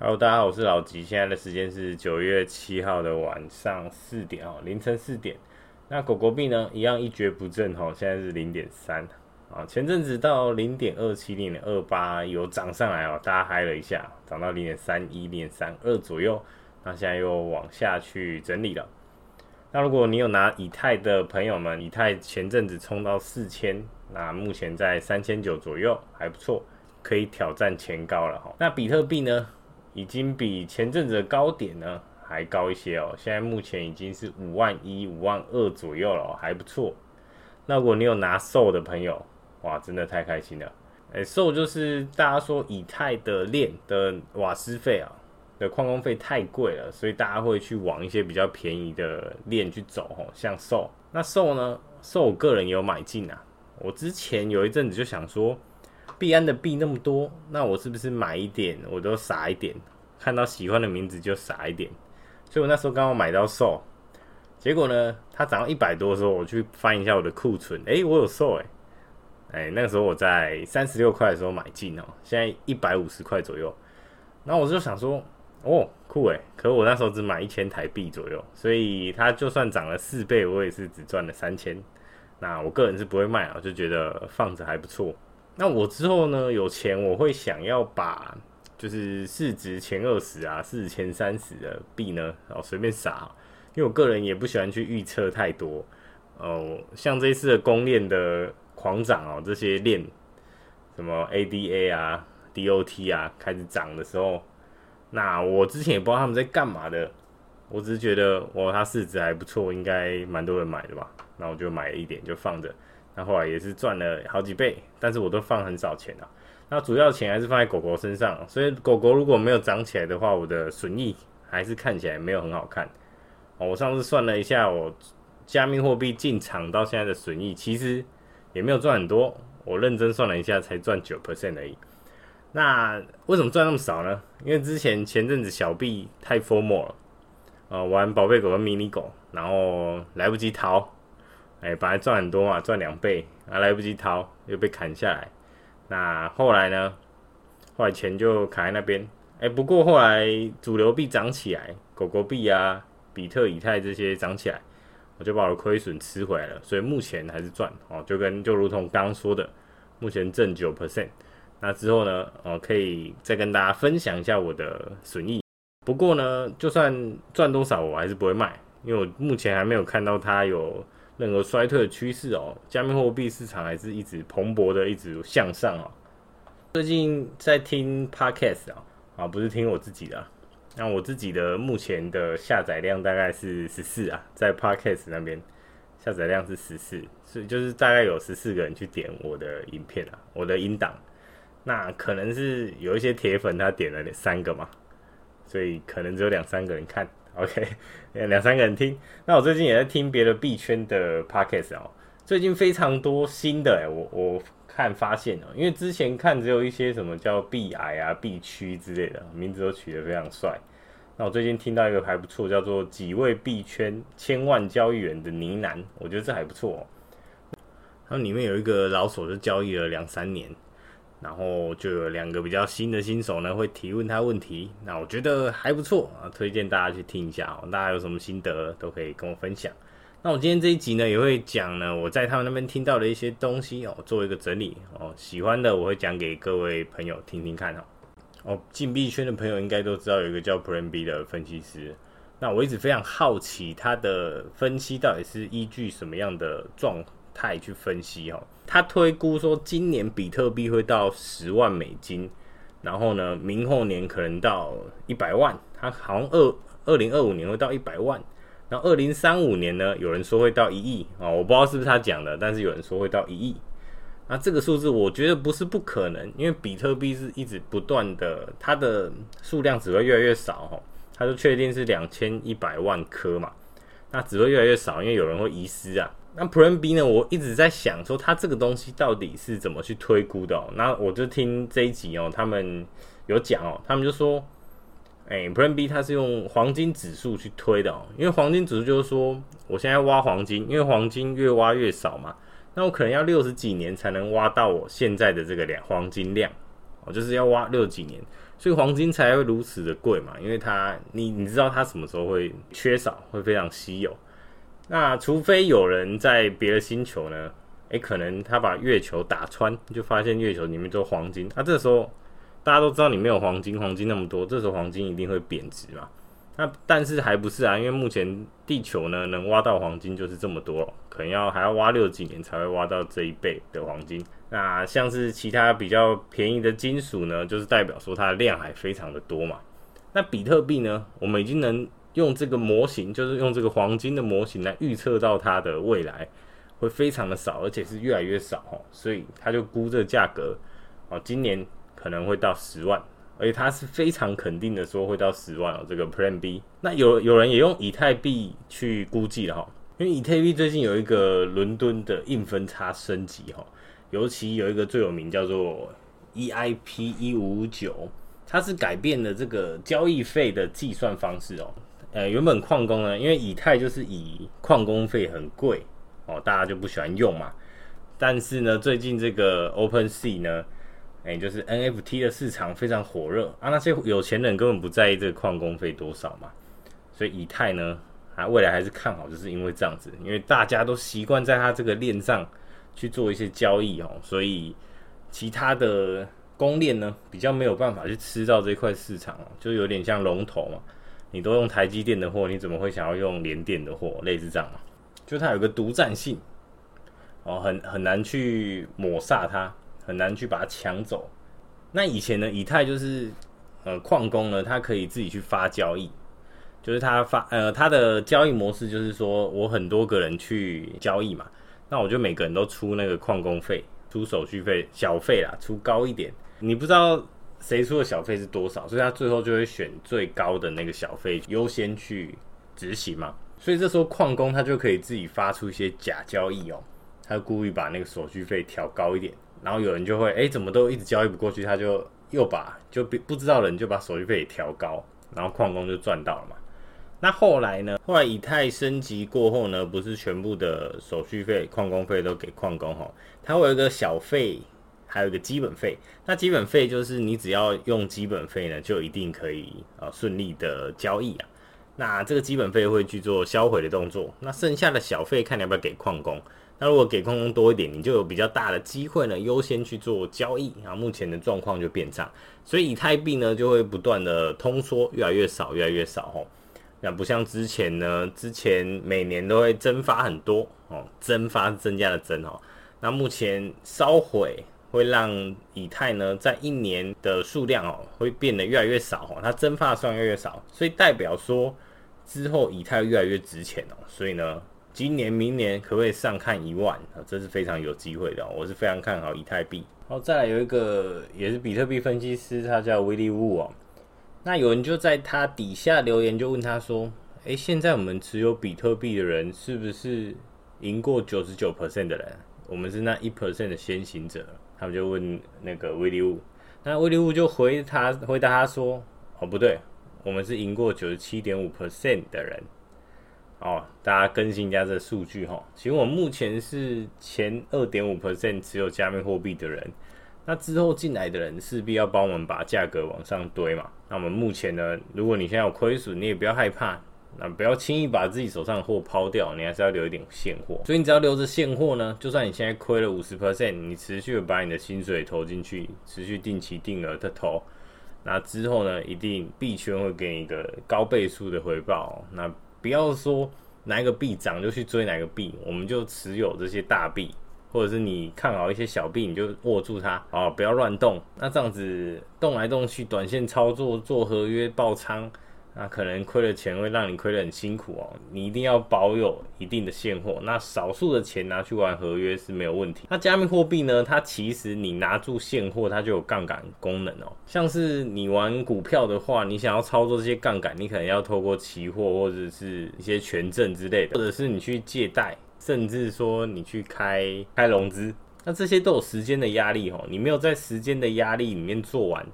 Hello，大家好，我是老吉。现在的时间是九月七号的晚上四点哦，凌晨四点。那狗狗币呢，一样一蹶不振哦，现在是零点三啊。前阵子到零点二七、零点二八有涨上来哦，大家嗨了一下，涨到零点三一、零点三二左右。那现在又往下去整理了。那如果你有拿以太的朋友们，以太前阵子冲到四千，那目前在三千九左右，还不错，可以挑战前高了哈。那比特币呢？已经比前阵子的高点呢还高一些哦，现在目前已经是五万一、五万二左右了哦，还不错。那如果你有拿售的朋友，哇，真的太开心了！哎售就是大家说以太的链的瓦斯费啊的矿工费太贵了，所以大家会去往一些比较便宜的链去走哦，像售。那售呢售我个人也有买进啊。我之前有一阵子就想说。币安的币那么多，那我是不是买一点我都撒一点？看到喜欢的名字就撒一点。所以我那时候刚好买到 SO，结果呢，它涨到一百多的时候，我去翻一下我的库存，哎、我有 SOL 哎，哎，那个时候我在三十六块的时候买进哦，现在一百五十块左右。那我就想说，哦，酷哎，可我那时候只买一千台币左右，所以它就算涨了四倍，我也是只赚了三千。那我个人是不会卖啊，就觉得放着还不错。那我之后呢，有钱我会想要把就是市值前二十啊，市值前三十的币呢，然后随便撒，因为我个人也不喜欢去预测太多。哦，像这一次的公链的狂涨哦，这些链什么 ADA 啊、DOT 啊开始涨的时候，那我之前也不知道他们在干嘛的，我只是觉得哇，它市值还不错，应该蛮多人买的吧，那我就买了一点就放着。那后来也是赚了好几倍，但是我都放很少钱啊。那主要钱还是放在狗狗身上，所以狗狗如果没有涨起来的话，我的损益还是看起来没有很好看。哦，我上次算了一下，我加密货币进场到现在的损益，其实也没有赚很多。我认真算了一下，才赚九 percent 而已。那为什么赚那么少呢？因为之前前阵子小币太 FOMO 了，呃，玩宝贝狗跟迷你狗，然后来不及逃。哎、本来赚很多嘛，赚两倍，啊，来不及逃，又被砍下来。那后来呢？后来钱就卡在那边。哎、不过后来主流币涨起来，狗狗币啊、比特、以太这些涨起来，我就把我亏损吃回来了。所以目前还是赚哦，就跟就如同刚刚说的，目前挣九 percent。那之后呢，哦，可以再跟大家分享一下我的损益。不过呢，就算赚多少，我还是不会卖，因为我目前还没有看到它有。任何衰退的趋势哦，加密货币市场还是一直蓬勃的，一直向上哦。最近在听 Podcast 啊，啊，不是听我自己的，那我自己的目前的下载量大概是十四啊，在 Podcast 那边下载量是十四，所以就是大概有十四个人去点我的影片啊，我的音档，那可能是有一些铁粉他点了三个嘛，所以可能只有两三个人看。OK，两三个人听。那我最近也在听别的币圈的 Podcast 哦。最近非常多新的哎，我我看发现哦，因为之前看只有一些什么叫币癌啊、币区之类的名字都取得非常帅。那我最近听到一个还不错，叫做几位币圈千万交易员的呢喃，我觉得这还不错哦。然后里面有一个老手，就交易了两三年。然后就有两个比较新的新手呢，会提问他问题，那我觉得还不错啊，推荐大家去听一下哦。大家有什么心得都可以跟我分享。那我今天这一集呢，也会讲呢我在他们那边听到的一些东西哦，做一个整理哦。喜欢的我会讲给各位朋友听听看哦。哦，禁币圈的朋友应该都知道有一个叫 p r a n B 的分析师。那我一直非常好奇他的分析到底是依据什么样的状他也去分析哦。他推估说，今年比特币会到十万美金，然后呢，明后年可能到一百万。他好像二二零二五年会到一百万，然后二零三五年呢，有人说会到一亿啊，我不知道是不是他讲的，但是有人说会到一亿。那这个数字我觉得不是不可能，因为比特币是一直不断的，它的数量只会越来越少哈，他就确定是两千一百万颗嘛，那只会越来越少，因为有人会遗失啊。那 Plan B 呢？我一直在想说，它这个东西到底是怎么去推估的哦？那我就听这一集哦，他们有讲哦，他们就说，哎，Plan B 它是用黄金指数去推的哦，因为黄金指数就是说，我现在挖黄金，因为黄金越挖越少嘛，那我可能要六十几年才能挖到我现在的这个量黄金量哦，就是要挖六几年，所以黄金才会如此的贵嘛，因为它你你知道它什么时候会缺少，会非常稀有。那除非有人在别的星球呢，诶，可能他把月球打穿，就发现月球里面都黄金。那这时候大家都知道你没有黄金，黄金那么多，这时候黄金一定会贬值嘛。那但是还不是啊，因为目前地球呢能挖到黄金就是这么多，可能要还要挖六几年才会挖到这一倍的黄金。那像是其他比较便宜的金属呢，就是代表说它的量还非常的多嘛。那比特币呢，我们已经能用这个模型，就是用这个黄金的模型来预测到它的未来会非常的少，而且是越来越少哦，所以他就估这个价格哦，今年可能会到十万。而且他是非常肯定的说会到十万哦，这个 Plan B。那有有人也用以太币去估计了哈，因为以太币最近有一个伦敦的硬分叉升级哈，尤其有一个最有名叫做 EIP 一五五九，它是改变了这个交易费的计算方式哦。呃，原本矿工呢，因为以太就是以矿工费很贵哦，大家就不喜欢用嘛。但是呢，最近这个 OpenSea 呢。哎、就是 NFT 的市场非常火热啊，那些有钱人根本不在意这个矿工费多少嘛，所以以太呢，啊，未来还是看好，就是因为这样子，因为大家都习惯在它这个链上去做一些交易哦，所以其他的公链呢，比较没有办法去吃到这块市场哦，就有点像龙头嘛，你都用台积电的货，你怎么会想要用联电的货？类似这样嘛，就它有个独占性哦，很很难去抹杀它。很难去把它抢走。那以前呢，以太就是呃矿工呢，他可以自己去发交易，就是他发呃他的交易模式就是说我很多个人去交易嘛，那我就每个人都出那个矿工费，出手续费小费啦，出高一点。你不知道谁出的小费是多少，所以他最后就会选最高的那个小费优先去执行嘛。所以这时候矿工他就可以自己发出一些假交易哦，他故意把那个手续费调高一点。然后有人就会哎，怎么都一直交易不过去，他就又把就不不知道的人就把手续费也调高，然后矿工就赚到了嘛。那后来呢？后来以太升级过后呢，不是全部的手续费、矿工费都给矿工哈，它会有一个小费，还有一个基本费。那基本费就是你只要用基本费呢，就一定可以啊顺利的交易啊。那这个基本费会去做销毁的动作，那剩下的小费看你要不要给矿工。那如果给矿工多一点，你就有比较大的机会呢，优先去做交易啊。目前的状况就变差，所以以太币呢就会不断的通缩，越来越少，越来越少哦。那不像之前呢，之前每年都会增发很多哦，增发增加的增哦。那目前烧毁会让以太呢在一年的数量哦会变得越来越少哦，它蒸发的数量越来越少，所以代表说之后以太越来越值钱哦。所以呢。今年、明年可不可以上看一万啊？这是非常有机会的，我是非常看好以太币。好，再来有一个也是比特币分析师，他叫 Willy Woo 哦。那有人就在他底下留言，就问他说：“诶，现在我们持有比特币的人是不是赢过九十九 percent 的人？我们是那一 percent 的先行者？”他们就问那个 Willy Woo，那 Willy Woo 就回他回答他说：“哦，不对，我们是赢过九十七点五 percent 的人。”哦，大家更新一下这数据哈。其实我目前是前二点五 percent 持有加密货币的人，那之后进来的人势必要帮我们把价格往上堆嘛。那我们目前呢，如果你现在有亏损，你也不要害怕，那不要轻易把自己手上的货抛掉，你还是要留一点现货。所以你只要留着现货呢，就算你现在亏了五十 percent，你持续的把你的薪水投进去，持续定期定额的投，那之后呢，一定币圈会给你一个高倍数的回报。那不要说哪一个币涨就去追哪个币，我们就持有这些大币，或者是你看好一些小币，你就握住它啊，不要乱动。那这样子动来动去，短线操作做合约爆仓。那可能亏了钱会让你亏得很辛苦哦，你一定要保有一定的现货。那少数的钱拿去玩合约是没有问题。那加密货币呢？它其实你拿住现货，它就有杠杆功能哦。像是你玩股票的话，你想要操作这些杠杆，你可能要透过期货或者是一些权证之类的，或者是你去借贷，甚至说你去开开融资，那这些都有时间的压力哦。你没有在时间的压力里面做完。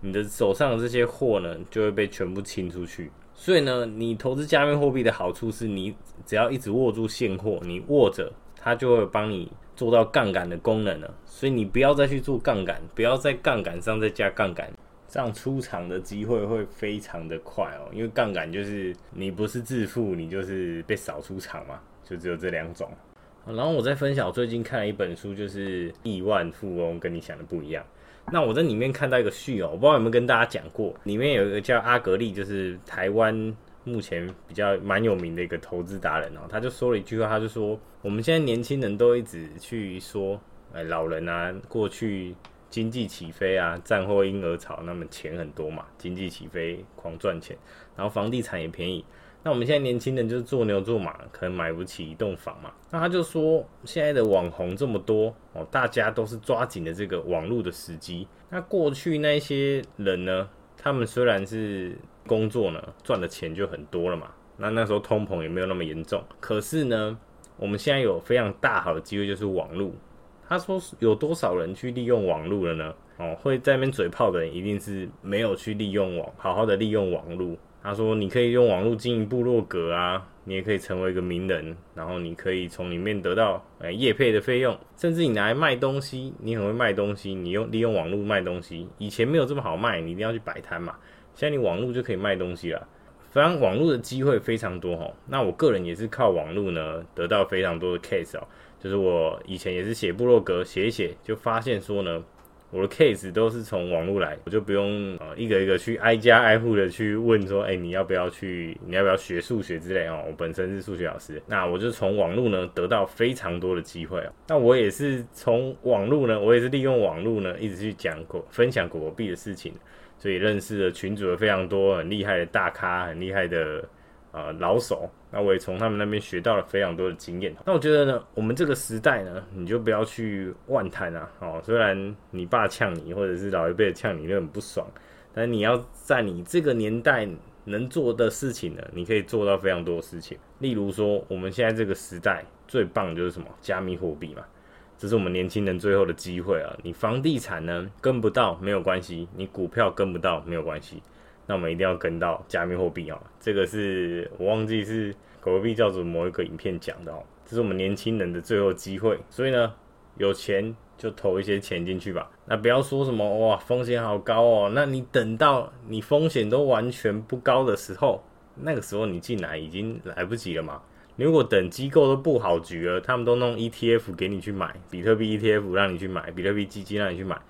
你的手上的这些货呢，就会被全部清出去。所以呢，你投资加密货币的好处是你只要一直握住现货，你握着它就会帮你做到杠杆的功能了。所以你不要再去做杠杆，不要在杠杆上再加杠杆，这样出场的机会会非常的快哦，因为杠杆就是你不是致富，你就是被扫出场嘛，就只有这两种。然后我在分享最近看了一本书，就是《亿万富翁跟你想的不一样》。那我在里面看到一个序哦，我不知道有没有跟大家讲过，里面有一个叫阿格力，就是台湾目前比较蛮有名的一个投资达人哦，他就说了一句话，他就说我们现在年轻人都一直去说，哎，老人啊，过去。经济起飞啊，战后婴儿潮，那么钱很多嘛，经济起飞狂赚钱，然后房地产也便宜。那我们现在年轻人就是做牛做马，可能买不起一栋房嘛。那他就说，现在的网红这么多哦，大家都是抓紧了这个网络的时机。那过去那些人呢，他们虽然是工作呢，赚的钱就很多了嘛。那那时候通膨也没有那么严重，可是呢，我们现在有非常大好的机会，就是网络。他说：“有多少人去利用网络了呢？哦，会在那边嘴炮的人，一定是没有去利用网，好好的利用网络。他说，你可以用网络经营部落格啊，你也可以成为一个名人，然后你可以从里面得到诶业配的费用，甚至你拿来卖东西，你很会卖东西，你用利用网络卖东西，以前没有这么好卖，你一定要去摆摊嘛。现在你网络就可以卖东西了，反正网络的机会非常多哈。那我个人也是靠网络呢，得到非常多的 case 哦。”就是我以前也是写部落格，写一写就发现说呢，我的 case 都是从网络来，我就不用呃一个一个去挨家挨户的去问说，哎，你要不要去，你要不要学数学之类哦。我本身是数学老师，那我就从网络呢得到非常多的机会哦。那我也是从网络呢，我也是利用网络呢，一直去讲过分享狗狗币的事情，所以认识了群主有非常多很厉害的大咖，很厉害的。呃，老手，那我也从他们那边学到了非常多的经验。那我觉得呢，我们这个时代呢，你就不要去乱谈啊。哦，虽然你爸呛你，或者是老一辈呛你，就很不爽，但你要在你这个年代能做的事情呢，你可以做到非常多的事情。例如说，我们现在这个时代最棒的就是什么？加密货币嘛，这是我们年轻人最后的机会啊。你房地产呢跟不到没有关系，你股票跟不到没有关系。那我们一定要跟到加密货币哦，这个是我忘记是狗币教主某一个影片讲的哦，这是我们年轻人的最后机会，所以呢，有钱就投一些钱进去吧。那不要说什么哇，风险好高哦，那你等到你风险都完全不高的时候，那个时候你进来已经来不及了嘛。如果等机构都布好局了，他们都弄 ETF 给你去买，比特币 ETF 让你去买，比特币基金让你去买。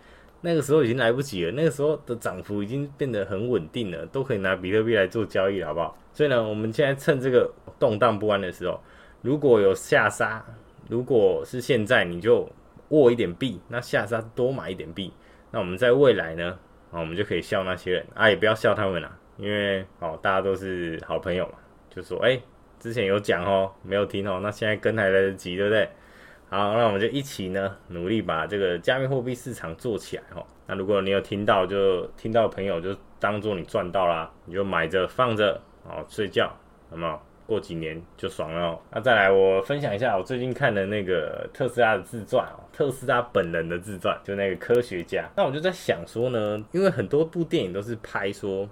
那个时候已经来不及了，那个时候的涨幅已经变得很稳定了，都可以拿比特币来做交易了，好不好？所以呢，我们现在趁这个动荡不安的时候，如果有下杀，如果是现在你就握一点币，那下杀多买一点币，那我们在未来呢，啊，我们就可以笑那些人啊，也不要笑他们啦，因为哦，大家都是好朋友嘛，就说哎，之前有讲哦，没有听哦，那现在跟还来得及，对不对？好，那我们就一起呢，努力把这个加密货币市场做起来哈。那如果你有听到，就听到的朋友就当做你赚到啦，你就买着放着，哦，睡觉，好不好？过几年就爽了哦。那再来，我分享一下我最近看的那个特斯拉的自传哦，特斯拉本人的自传，就那个科学家。那我就在想说呢，因为很多部电影都是拍说，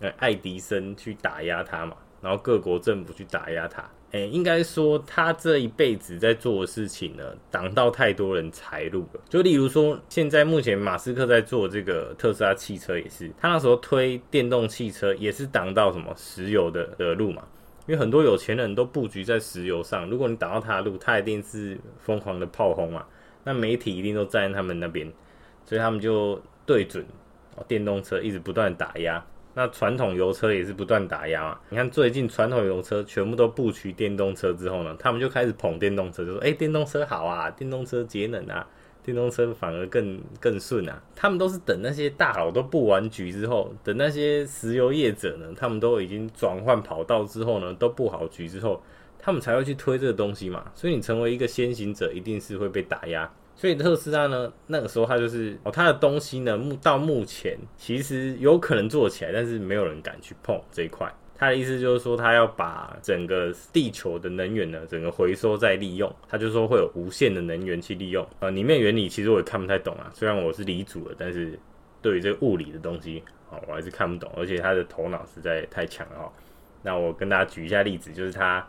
呃，爱迪生去打压他嘛，然后各国政府去打压他。诶、应该说他这一辈子在做的事情呢，挡到太多人财路了。就例如说，现在目前马斯克在做这个特斯拉汽车，也是他那时候推电动汽车，也是挡到什么石油的的路嘛。因为很多有钱人都布局在石油上，如果你挡到他的路，他一定是疯狂的炮轰嘛。那媒体一定都站在他们那边，所以他们就对准电动车一直不断打压。那传统油车也是不断打压嘛。你看最近传统油车全部都布局电动车之后呢，他们就开始捧电动车，就说：“哎，电动车好啊，电动车节能啊，电动车反而更更顺啊。”他们都是等那些大佬都布完局之后，等那些石油业者呢，他们都已经转换跑道之后呢，都布好局之后，他们才会去推这个东西嘛。所以你成为一个先行者，一定是会被打压。所以特斯拉呢，那个时候他就是哦，他的东西呢，目到目前其实有可能做起来，但是没有人敢去碰这一块。他的意思就是说，他要把整个地球的能源呢，整个回收再利用。他就说会有无限的能源去利用。呃，里面原理其实我也看不太懂啊，虽然我是理主的，但是对于这个物理的东西啊，我还是看不懂。而且他的头脑实在太强了哈。那我跟大家举一下例子，就是他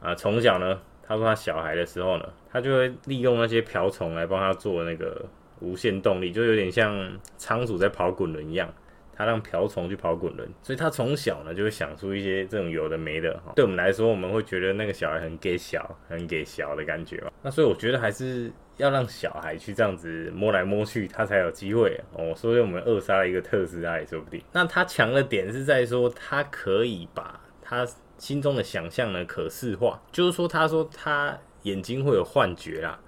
啊，从小呢。他说他小孩的时候呢，他就会利用那些瓢虫来帮他做那个无限动力，就有点像仓鼠在跑滚轮一样，他让瓢虫去跑滚轮，所以他从小呢就会想出一些这种有的没的哈。对我们来说，我们会觉得那个小孩很给小，很给小的感觉嘛。那所以我觉得还是要让小孩去这样子摸来摸去，他才有机会哦。所以我们扼杀了一个特斯拉也说不定。那他强的点是在说，他可以把他心中的想象呢可视化，就是说，他说他眼睛会有幻觉啦。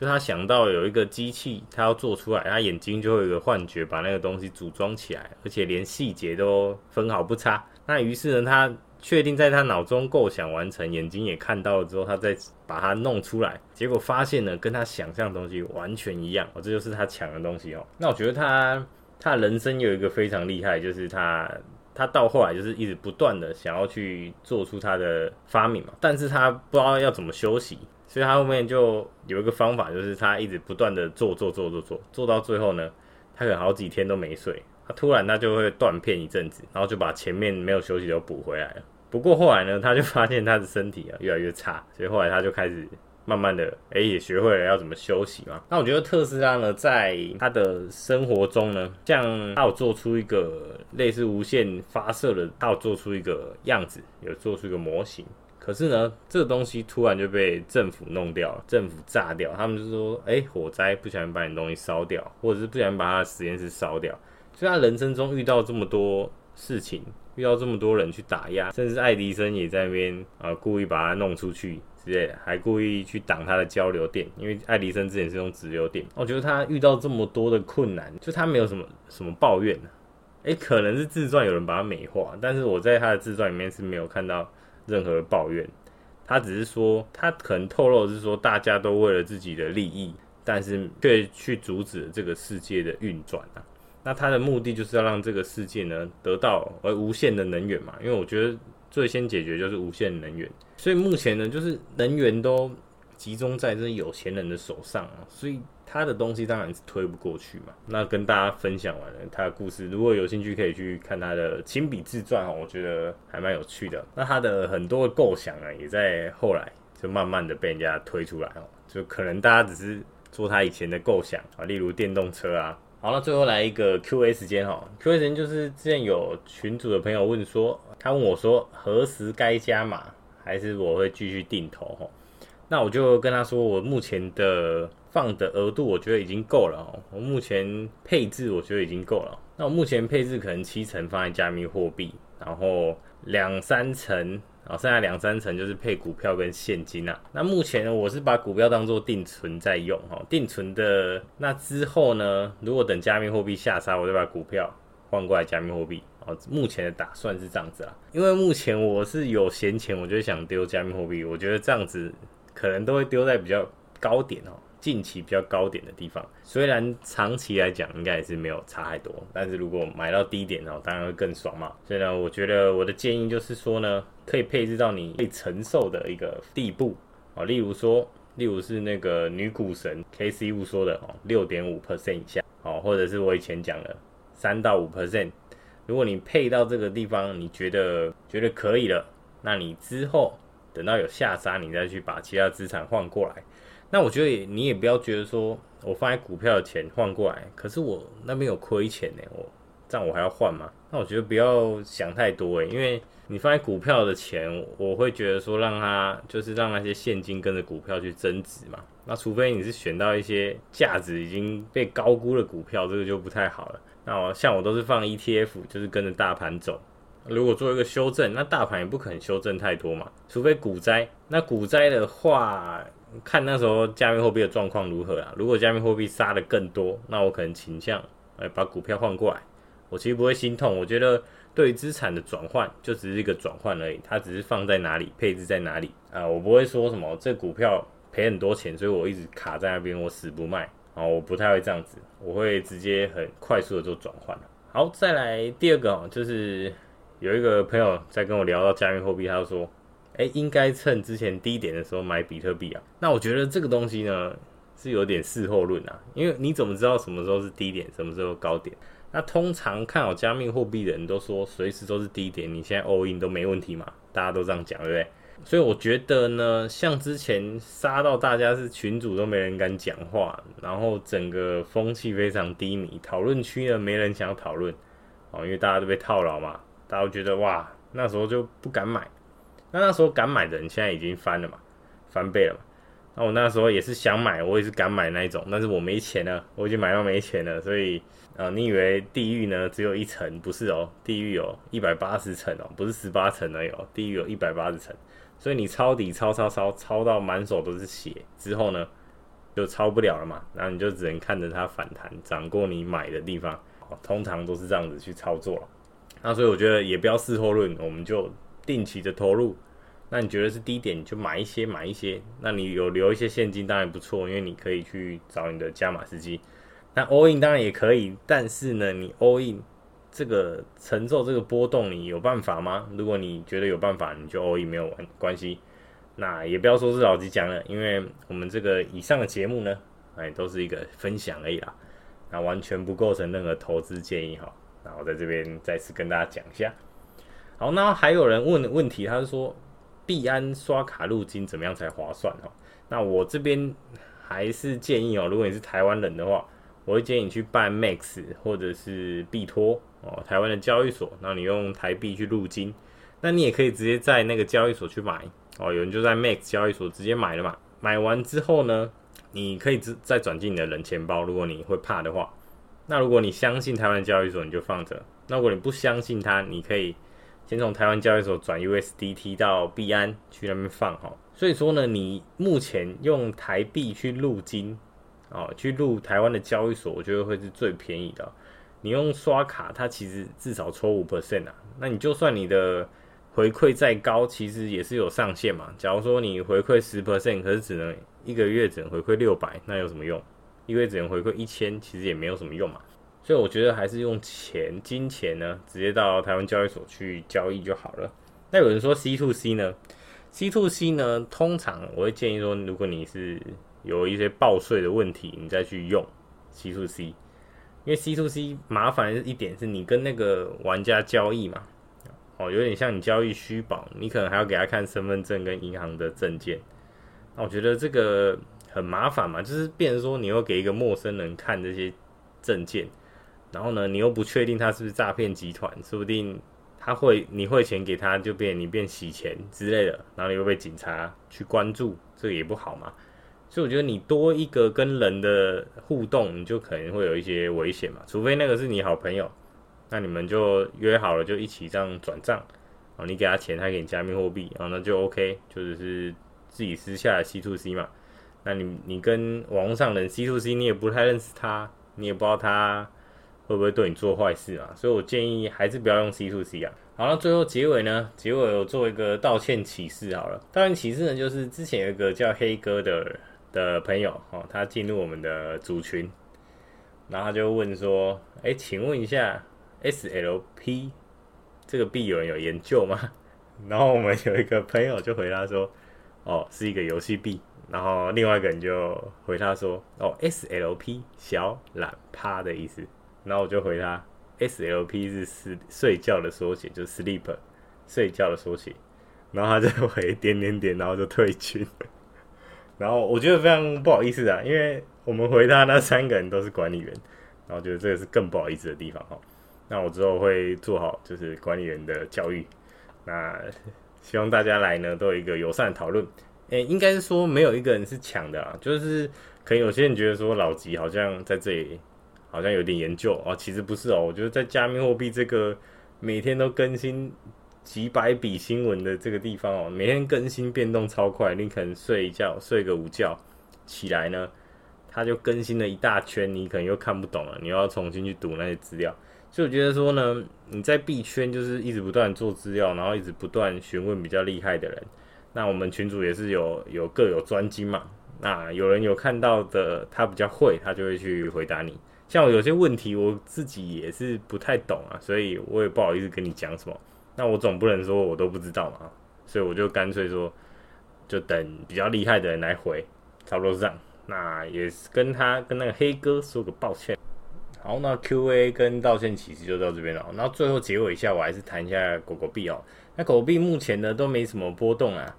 就他想到有一个机器，他要做出来，他眼睛就会有一个幻觉，把那个东西组装起来，而且连细节都分毫不差。那于是呢，他确定在他脑中构想完成，眼睛也看到了之后，他再把它弄出来，结果发现呢，跟他想象的东西完全一样哦，这就是他抢的东西哦。那我觉得他他人生有一个非常厉害，就是他他到后来就是一直不断的想要去做出他的发明嘛，但是他不知道要怎么休息。所以他后面就有一个方法，就是他一直不断的做做做做做，做到最后呢，他可能好几天都没睡。他突然他就会断片一阵子，然后就把前面没有休息都补回来了。不过后来呢，他就发现他的身体啊越来越差，所以后来他就开始慢慢的哎也学会了要怎么休息嘛。那我觉得特斯拉呢，在他的生活中呢，像他有做出一个类似无线发射的，他有做出一个样子，有做出一个模型。可是呢，这个东西突然就被政府弄掉了，政府炸掉。他们就说：“哎、火灾，不小心把你东西烧掉，或者是不小心把他的实验室烧掉。”所以他人生中遇到这么多事情，遇到这么多人去打压，甚至爱迪生也在那边啊、呃，故意把他弄出去之类，还故意去挡他的交流电，因为爱迪生之前是用直流电。我觉得他遇到这么多的困难，就他没有什么什么抱怨。哎、欸，可能是自传有人把他美化，但是我在他的自传里面是没有看到。任何抱怨，他只是说，他可能透露的是说，大家都为了自己的利益，但是却去阻止这个世界的运转啊。那他的目的就是要让这个世界呢得到而无限的能源嘛。因为我觉得最先解决就是无限能源，所以目前呢，就是能源都集中在这些有钱人的手上啊，所以。他的东西当然是推不过去嘛。那跟大家分享完了他的故事，如果有兴趣可以去看他的亲笔自传哦，我觉得还蛮有趣的。那他的很多的构想啊，也在后来就慢慢的被人家推出来哦。就可能大家只是做他以前的构想啊，例如电动车啊。好，那最后来一个 Q&A 时间哈。Q&A 时间就是之前有群主的朋友问说，他问我说何时该加码，还是我会继续定投哈？那我就跟他说，我目前的。放的额度我觉得已经够了哦，我目前配置我觉得已经够了。那我目前配置可能七成放在加密货币，然后两三成，然后剩下两三成就是配股票跟现金啊。那目前呢，我是把股票当做定存在用哈，定存的。那之后呢，如果等加密货币下杀，我就把股票换过来加密货币。哦，目前的打算是这样子啦，因为目前我是有闲钱，我就想丢加密货币，我觉得这样子可能都会丢在比较高点哦。近期比较高点的地方，虽然长期来讲应该也是没有差太多，但是如果买到低点哦，当然会更爽嘛。所以呢，我觉得我的建议就是说呢，可以配置到你可以承受的一个地步啊，例如说，例如是那个女股神 KC 物说的哦，六点五 percent 以下哦，或者是我以前讲的三到五 percent，如果你配到这个地方，你觉得觉得可以了，那你之后等到有下杀，你再去把其他资产换过来。那我觉得你也不要觉得说我放在股票的钱换过来，可是我那边有亏钱呢，我这样我还要换吗？那我觉得不要想太多诶，因为你放在股票的钱，我会觉得说让它就是让那些现金跟着股票去增值嘛。那除非你是选到一些价值已经被高估的股票，这个就不太好了。那我像我都是放 ETF，就是跟着大盘走。如果做一个修正，那大盘也不可能修正太多嘛，除非股灾。那股灾的话。看那时候加密货币的状况如何啊？如果加密货币杀的更多，那我可能倾向哎把股票换过来。我其实不会心痛，我觉得对资产的转换就只是一个转换而已，它只是放在哪里，配置在哪里啊。我不会说什么这股票赔很多钱，所以我一直卡在那边，我死不卖啊。我不太会这样子，我会直接很快速的做转换。好，再来第二个，就是有一个朋友在跟我聊到加密货币，他就说。哎，应该趁之前低点的时候买比特币啊。那我觉得这个东西呢是有点事后论啊，因为你怎么知道什么时候是低点，什么时候高点？那通常看好加密货币的人都说随时都是低点，你现在 all in 都没问题嘛，大家都这样讲，对不对？所以我觉得呢，像之前杀到大家是群主都没人敢讲话，然后整个风气非常低迷，讨论区呢没人想要讨论。哦，因为大家都被套牢嘛，大家都觉得哇，那时候就不敢买。那那时候敢买的人现在已经翻了嘛，翻倍了嘛。那我那时候也是想买，我也是敢买那一种，但是我没钱了，我已经买到没钱了，所以啊、你以为地狱呢只有一层？不是哦，地狱有一百八十层哦，不是十八层而已哦，地狱有一百八十层。所以你抄底抄抄抄抄到满手都是血之后呢，就抄不了了嘛，然后你就只能看着它反弹，涨过你买的地方，通常都是这样子去操作了。那所以我觉得也不要事后论，我们就定期的投入。那你觉得是低点，你就买一些买一些。那你有留一些现金当然不错，因为你可以去找你的加码时机。那 all in 当然也可以，但是呢，你 all in 这个承受这个波动，你有办法吗？如果你觉得有办法，你就 all in 没有关系。那也不要说是老吉讲了，因为我们这个以上的节目呢，哎，都是一个分享而已啦，那完全不构成任何投资建议哈。那我在这边再次跟大家讲一下。好，那还有人问的问题，他是说。币安刷卡入金怎么样才划算哈？那我这边还是建议哦，如果你是台湾人的话，我会建议你去办 Max 或者是币托哦，台湾的交易所，那你用台币去入金，那你也可以直接在那个交易所去买哦。有人就在 Max 交易所直接买了嘛，买完之后呢，你可以再转进你的冷钱包，如果你会怕的话。那如果你相信台湾交易所，你就放着；那如果你不相信它，你可以。先从台湾交易所转 USDT 到币安去那边放哈，所以说呢，你目前用台币去入金哦，去入台湾的交易所，我觉得会是最便宜的。你用刷卡，它其实至少抽五 percent 啊，那你就算你的回馈再高，其实也是有上限嘛。假如说你回馈十 percent，可是只能一个月只能回馈六百，那有什么用？一个月只能回馈一千，其实也没有什么用嘛。所以我觉得还是用钱、金钱呢，直接到台湾交易所去交易就好了。那有人说 C to C 呢？C to C 呢？通常我会建议说，如果你是有一些报税的问题，你再去用 C to C。因为 C to C 麻烦一点是你跟那个玩家交易嘛，哦，有点像你交易虚宝，你可能还要给他看身份证跟银行的证件。那我觉得这个很麻烦嘛，就是变成说你又给一个陌生人看这些证件。然后呢，你又不确定他是不是诈骗集团，说不定他会你汇钱给他，就变你变洗钱之类的，然后你又被警察去关注，这个也不好嘛。所以我觉得你多一个跟人的互动，你就可能会有一些危险嘛。除非那个是你好朋友，那你们就约好了，就一起这样转账，哦，你给他钱，他给你加密货币，哦那就 OK，就只是自己私下的 C to C 嘛。那你你跟网络上人 C to C，你也不太认识他，你也不知道他。会不会对你做坏事啊？所以我建议还是不要用 C to C 啊。好了，最后结尾呢，结尾我做一个道歉启事好了。道歉启事呢，就是之前有一个叫黑哥的的朋友哦，他进入我们的组群，然后他就问说：“哎，请问一下，SLP 这个币有人有研究吗？” 然后我们有一个朋友就回答说：“哦，是一个游戏币。”然后另外一个人就回他说：“哦，SLP 小懒趴的意思。”然后我就回他，SLP 是睡睡觉的缩写，就 sleep，睡觉的缩写。然后他就回点点点，然后就退群。然后我觉得非常不好意思啊，因为我们回答那三个人都是管理员，然后觉得这个是更不好意思的地方哈。那我之后会做好就是管理员的教育。那希望大家来呢都有一个友善的讨论。诶，应该是说没有一个人是抢的啊，就是可能有些人觉得说老吉好像在这里。好像有点研究哦，其实不是哦。我觉得在加密货币这个每天都更新几百笔新闻的这个地方哦，每天更新变动超快。你可能睡一觉，睡个午觉，起来呢，它就更新了一大圈，你可能又看不懂了，你又要重新去读那些资料。所以我觉得说呢，你在币圈就是一直不断做资料，然后一直不断询问比较厉害的人。那我们群主也是有有各有专精嘛。那有人有看到的，他比较会，他就会去回答你。像我有些问题，我自己也是不太懂啊，所以我也不好意思跟你讲什么。那我总不能说我都不知道嘛，所以我就干脆说，就等比较厉害的人来回，差不多是这样。那也是跟他跟那个黑哥说个抱歉。好，那 Q&A 跟道歉其实就到这边了。那最后结尾一下，我还是谈一下狗狗币哦。那狗狗币目前呢都没什么波动啊。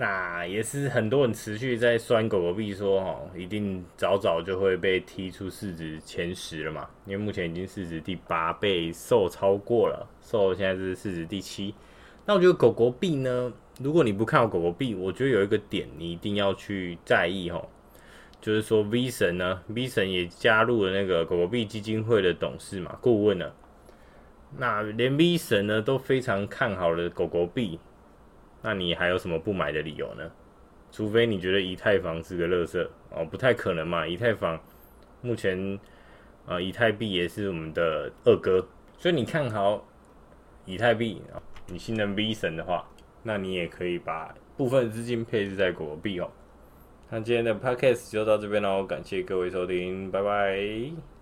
那也是很多人持续在酸狗狗币，说哦，一定早早就会被踢出市值前十了嘛，因为目前已经市值第八，被 SO 超过了，SO 现在是市值第七。那我觉得狗狗币呢，如果你不看好狗狗币，我觉得有一个点你一定要去在意哦，就是说 V 神呢，V 神也加入了那个狗狗币基金会的董事嘛，顾问呢，那连 V 神呢都非常看好了狗狗币。那你还有什么不买的理由呢？除非你觉得以太坊是个垃圾哦，不太可能嘛。以太坊目前啊、呃，以太币也是我们的二哥，所以你看好以太币啊，你信任 V 神的话，那你也可以把部分资金配置在国币哦。那今天的 Podcast 就到这边喽，感谢各位收听，拜拜。